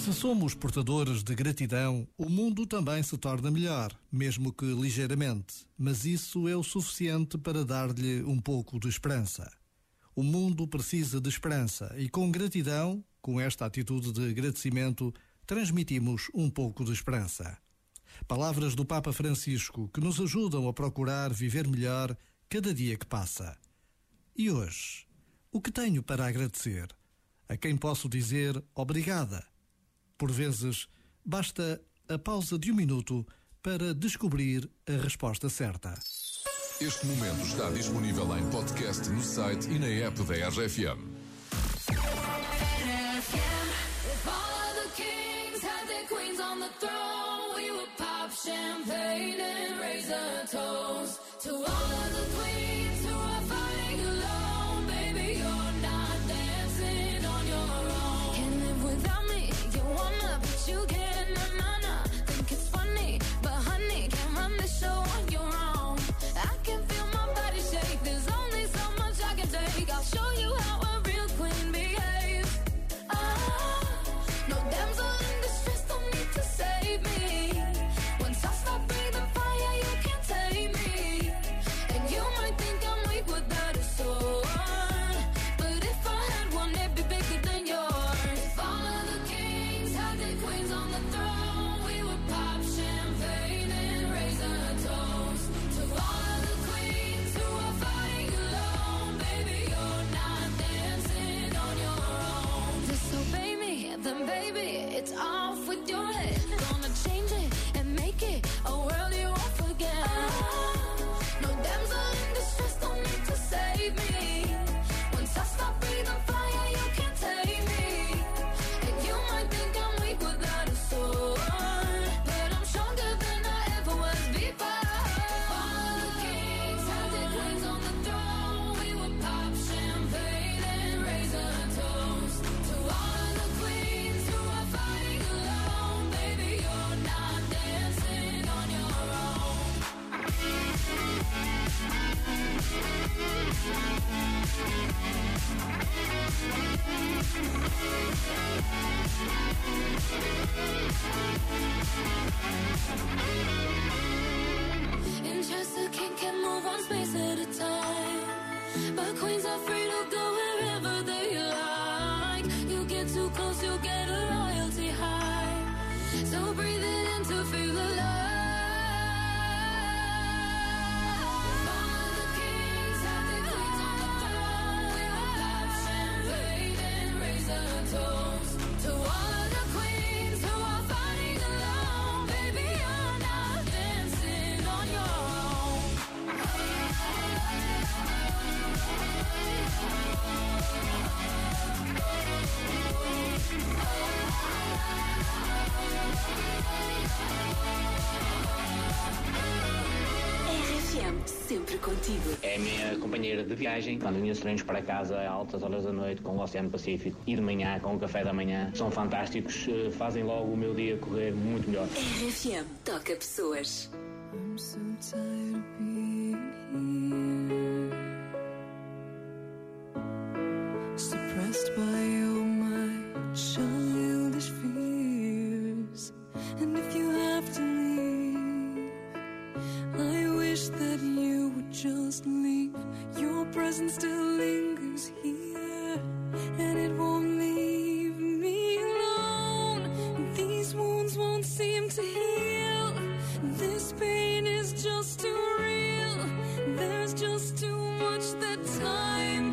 Se somos portadores de gratidão, o mundo também se torna melhor, mesmo que ligeiramente, mas isso é o suficiente para dar-lhe um pouco de esperança. O mundo precisa de esperança e com gratidão, com esta atitude de agradecimento, transmitimos um pouco de esperança. Palavras do Papa Francisco que nos ajudam a procurar viver melhor cada dia que passa. E hoje, o que tenho para agradecer? A quem posso dizer obrigada? Por vezes, basta a pausa de um minuto para descobrir a resposta certa. Este momento está disponível em podcast no site e na app da RFM. Champagne and raise a toast to all of the queens I'll show you how a And sempre contigo. É a minha companheira de viagem, quando vinha os treinos para casa a altas horas da noite com o Oceano Pacífico e de manhã com o café da manhã. São fantásticos, eh, fazem logo o meu dia correr muito melhor. RFM, toca pessoas. I'm so tired of being here. Suppressed by just leave. Your presence still lingers here, and it won't leave me alone. These wounds won't seem to heal. This pain is just too real. There's just too much that time